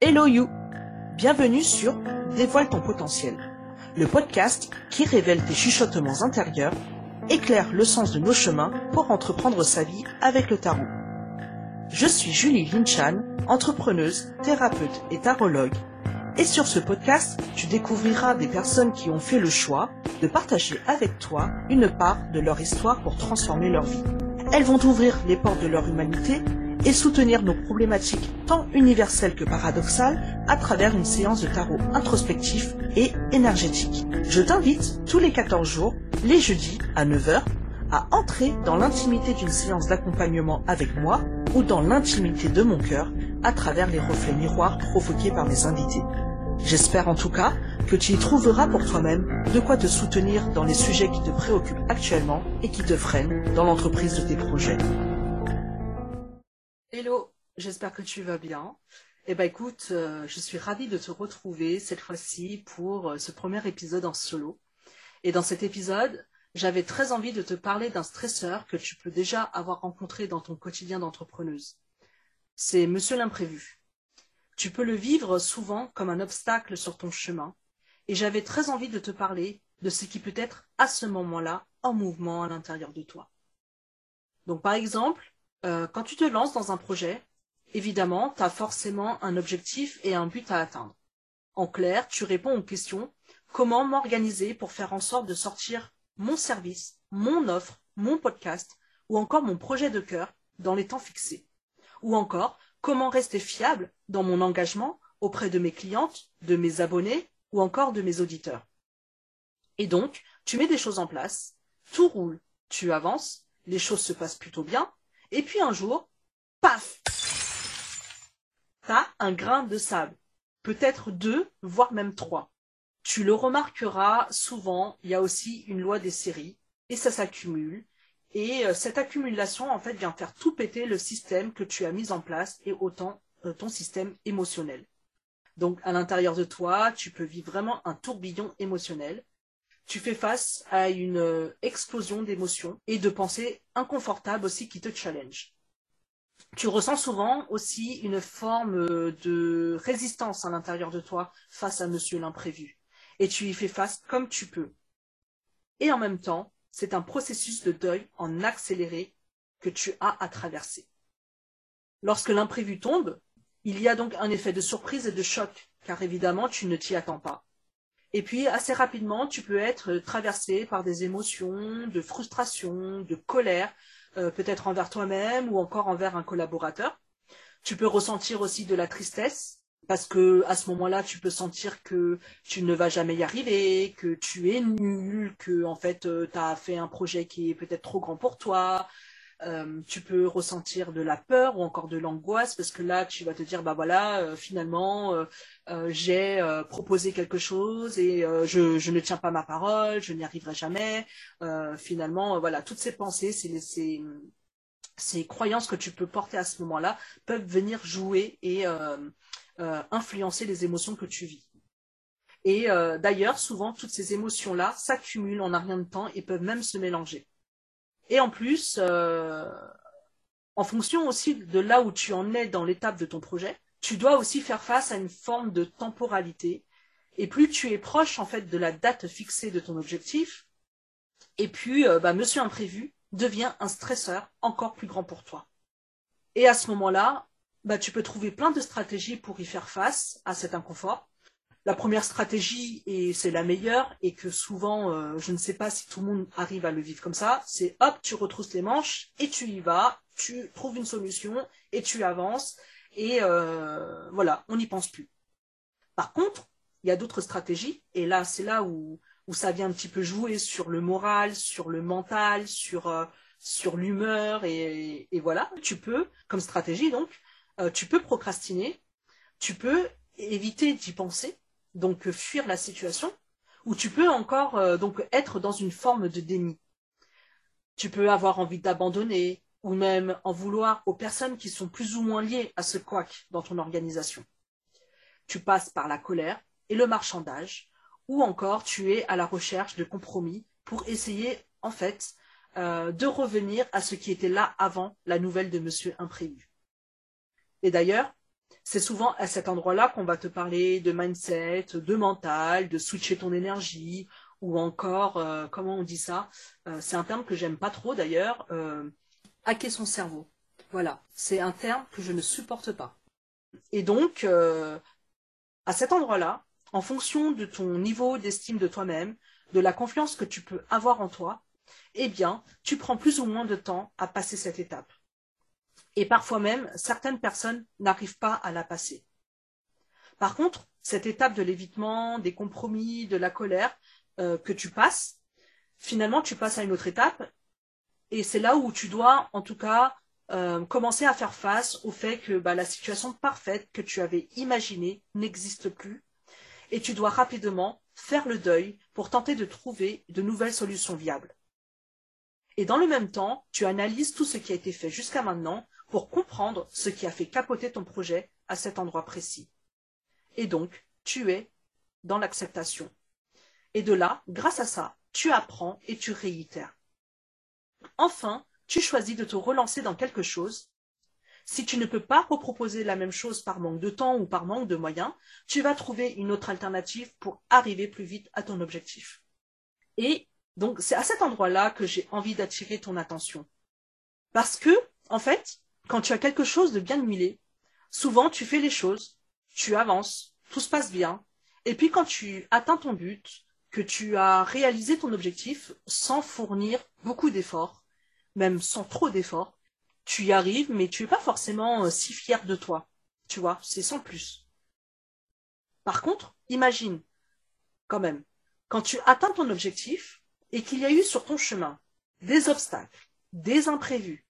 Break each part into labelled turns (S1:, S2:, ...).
S1: Hello you Bienvenue sur Dévoile ton potentiel, le podcast qui révèle tes chuchotements intérieurs, éclaire le sens de nos chemins pour entreprendre sa vie avec le tarot. Je suis Julie Linchan, entrepreneuse, thérapeute et tarologue, et sur ce podcast, tu découvriras des personnes qui ont fait le choix de partager avec toi une part de leur histoire pour transformer leur vie. Elles vont ouvrir les portes de leur humanité et soutenir nos problématiques tant universelles que paradoxales à travers une séance de tarot introspectif et énergétique. Je t'invite tous les 14 jours, les jeudis à 9h, à entrer dans l'intimité d'une séance d'accompagnement avec moi ou dans l'intimité de mon cœur à travers les reflets miroirs provoqués par mes invités. J'espère en tout cas que tu y trouveras pour toi-même de quoi te soutenir dans les sujets qui te préoccupent actuellement et qui te freinent dans l'entreprise de tes projets. Hello, j'espère que tu vas bien. Eh ben écoute, euh, je suis ravie de te retrouver cette fois-ci pour euh, ce premier épisode en solo. Et dans cet épisode, j'avais très envie de te parler d'un stresseur que tu peux déjà avoir rencontré dans ton quotidien d'entrepreneuse. C'est Monsieur l'imprévu. Tu peux le vivre souvent comme un obstacle sur ton chemin. Et j'avais très envie de te parler de ce qui peut être à ce moment-là en mouvement à l'intérieur de toi. Donc par exemple, euh, quand tu te lances dans un projet, évidemment, tu as forcément un objectif et un but à atteindre. En clair, tu réponds aux questions comment m'organiser pour faire en sorte de sortir mon service, mon offre, mon podcast ou encore mon projet de cœur dans les temps fixés. Ou encore, comment rester fiable dans mon engagement auprès de mes clientes, de mes abonnés ou encore de mes auditeurs. Et donc, tu mets des choses en place, tout roule, tu avances, les choses se passent plutôt bien, et puis un jour, paf T'as un grain de sable. Peut-être deux, voire même trois. Tu le remarqueras souvent, il y a aussi une loi des séries, et ça s'accumule. Et euh, cette accumulation, en fait, vient faire tout péter le système que tu as mis en place et autant euh, ton système émotionnel. Donc, à l'intérieur de toi, tu peux vivre vraiment un tourbillon émotionnel tu fais face à une euh, explosion d'émotions et de pensées inconfortables aussi qui te challenge. Tu ressens souvent aussi une forme euh, de résistance à l'intérieur de toi face à monsieur l'imprévu. Et tu y fais face comme tu peux. Et en même temps, c'est un processus de deuil en accéléré que tu as à traverser. Lorsque l'imprévu tombe, il y a donc un effet de surprise et de choc, car évidemment tu ne t'y attends pas. Et puis, assez rapidement, tu peux être traversé par des émotions de frustration, de colère, euh, peut-être envers toi-même ou encore envers un collaborateur. Tu peux ressentir aussi de la tristesse parce que à ce moment-là, tu peux sentir que tu ne vas jamais y arriver, que tu es nul, que en fait, euh, tu as fait un projet qui est peut-être trop grand pour toi, euh, tu peux ressentir de la peur ou encore de l'angoisse parce que là tu vas te dire bah voilà euh, finalement euh, j'ai proposé quelque chose et je, ne tiens pas ma parole je n'y arriverai jamais. Finalement voilà toutes ces pensées ces, ces, ces, croyances que tu peux porter à ce moment-là peuvent venir jouer et influencer les émotions que tu vis. Et d'ailleurs souvent toutes ces émotions là s'accumulent en un rien de temps et peuvent même se mélanger et en plus, euh, en fonction aussi de là où tu en es dans l'étape de ton projet, tu dois aussi faire face à une forme de temporalité. Et plus tu es proche en fait de la date fixée de ton objectif, et puis euh, bah, Monsieur Imprévu devient un stresseur encore plus grand pour toi. Et à ce moment-là, bah, tu peux trouver plein de stratégies pour y faire face à cet inconfort la première stratégie, et c'est la meilleure, et que souvent, euh, je ne sais pas si tout le monde arrive à le vivre comme ça, c'est hop, tu retrousses les manches, et tu y vas, tu trouves une solution, et tu avances, et euh, voilà, on n'y pense plus. Par contre, il y a d'autres stratégies, et là, c'est là où, où ça vient un petit peu jouer sur le moral, sur le mental, sur, euh, l'humeur, et, voilà, tu peux, comme stratégie donc, tu peux procrastiner, tu peux éviter d'y penser, donc euh, fuir la situation, ou tu peux encore euh, donc être dans une forme de déni. Tu peux avoir envie d'abandonner, ou même en vouloir aux personnes qui sont plus ou moins liées à ce couac dans ton organisation. Tu passes par la colère et le marchandage, ou encore tu es à la recherche de compromis pour essayer en fait euh, de revenir à ce qui était là avant la nouvelle de Monsieur Imprévu. Et d'ailleurs, c'est souvent à cet endroit-là qu'on va te parler de mindset, de mental, de switcher ton énergie, ou encore, euh, comment on dit ça euh, C'est un terme que j'aime pas trop d'ailleurs, euh, hacker son cerveau. Voilà, c'est un terme que je ne supporte pas. Et donc, à cet endroit-là, en fonction de ton niveau d'estime de toi-même, de la confiance que tu peux avoir en toi, eh bien, tu prends plus ou moins de temps à passer cette étape. Et parfois même, certaines personnes n'arrivent pas à la passer. Par contre, cette étape de l'évitement, des compromis, de la colère euh, que tu passes, finalement, tu passes à une autre étape. Et c'est là où tu dois, en tout cas, euh, commencer à faire face au fait que bah, la situation parfaite que tu avais imaginée n'existe plus. Et tu dois rapidement faire le deuil pour tenter de trouver de nouvelles solutions viables. Et dans le même temps, tu analyses tout ce qui a été fait jusqu'à maintenant pour comprendre ce qui a fait capoter ton projet à cet endroit précis. Et donc, tu es dans l'acceptation. Et de là, grâce à ça, tu apprends et tu réitères. Enfin, tu choisis de te relancer dans quelque chose. Si tu ne peux pas reproposer la même chose par manque de temps ou par manque de moyens, tu vas trouver une autre alternative pour arriver plus vite à ton objectif. Et donc, c'est à cet endroit-là que j'ai envie d'attirer ton attention. Parce que, en fait, quand tu as quelque chose de bien huilé, souvent tu fais les choses, tu avances, tout se passe bien, et puis quand tu atteins ton but, que tu as réalisé ton objectif sans fournir beaucoup d'efforts, même sans trop d'efforts, tu y arrives, mais tu es pas forcément euh, si fier de toi. Tu vois, c'est sans plus. Par contre, imagine, quand même, quand tu atteins ton objectif et qu'il y a eu sur ton chemin des obstacles, des imprévus,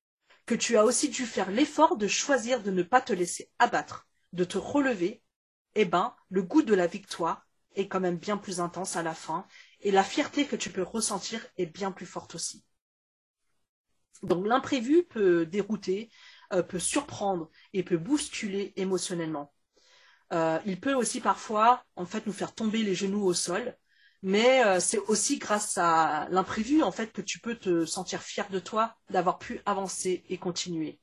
S1: que tu as aussi dû faire l'effort de choisir de ne pas te laisser abattre, de te relever, eh ben, le goût de la victoire est quand même bien plus intense à la fin et la fierté que tu peux ressentir est bien plus forte aussi. Donc l'imprévu peut dérouter, euh, peut surprendre et peut bousculer émotionnellement. Euh, il peut aussi parfois en fait nous faire tomber les genoux au sol, mais euh, c'est aussi grâce à l'imprévu en fait que tu peux te sentir fier de toi d'avoir pu avancer et continuer.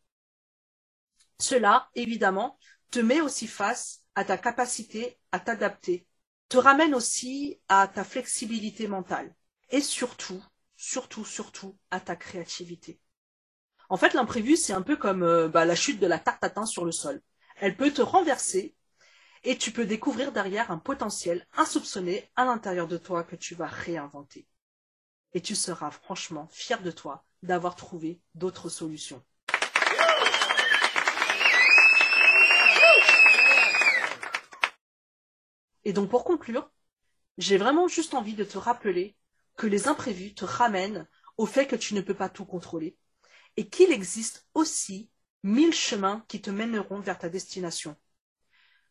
S1: Cela, évidemment, te met aussi face à ta capacité à t'adapter, te ramène aussi à ta flexibilité mentale et surtout, surtout, surtout à ta créativité. En fait, l'imprévu, c'est un peu comme euh, bah, la chute de la tarte à sur le sol. Elle peut te renverser et tu peux découvrir derrière un potentiel insoupçonné à l'intérieur de toi que tu vas réinventer. Et tu seras franchement fier de toi d'avoir trouvé d'autres solutions. Et donc pour conclure, j'ai vraiment juste envie de te rappeler que les imprévus te ramènent au fait que tu ne peux pas tout contrôler et qu'il existe aussi mille chemins qui te mèneront vers ta destination.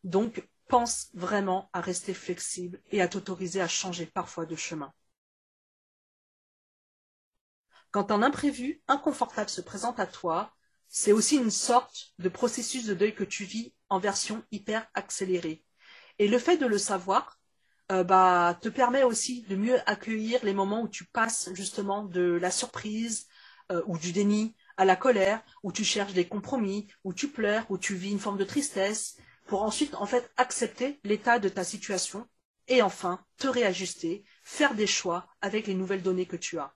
S1: Donc, pense vraiment à rester flexible et à t'autoriser à changer parfois de chemin. Quand un imprévu inconfortable se présente à toi, c'est aussi une sorte de processus de deuil que tu vis en version hyper accélérée. Et le fait de le savoir, euh, bah, te permet aussi de mieux accueillir les moments où tu passes justement de la surprise euh, ou du déni à la colère, où tu cherches des compromis, où tu pleures, où tu vis une forme de tristesse, pour ensuite en fait accepter l'état de ta situation et enfin te réajuster, faire des choix avec les nouvelles données que tu as.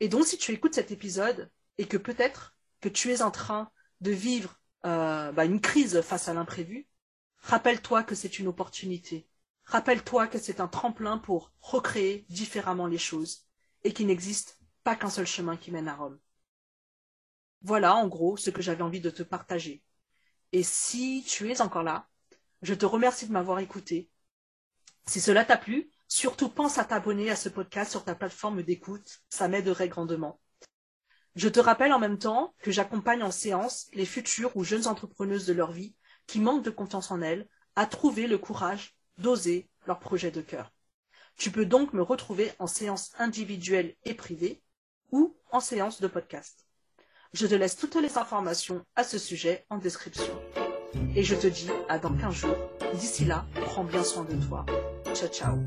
S1: Et donc si tu écoutes cet épisode et que peut-être que tu es en train de vivre euh, bah, une crise face à l'imprévu, rappelle-toi que c'est une opportunité. Rappelle-toi que c'est un tremplin pour recréer différemment les choses et qu'il n'existe pas qu'un seul chemin qui mène à Rome. Voilà en gros ce que j'avais envie de te partager. Et si tu es encore là, je te remercie de m'avoir écouté. Si cela t'a plu, surtout pense à t'abonner à ce podcast sur ta plateforme d'écoute, ça m'aiderait grandement. Je te rappelle en même temps que j'accompagne en séance les futures ou jeunes entrepreneuses de leur vie qui manquent de confiance en elles à trouver le courage d'oser leur projet de cœur. Tu peux donc me retrouver en séance individuelle et privée ou en séance de podcast. Je te laisse toutes les informations à ce sujet en description. Et je te dis à dans 15 jours. D'ici là, prends bien soin de toi. Ciao ciao.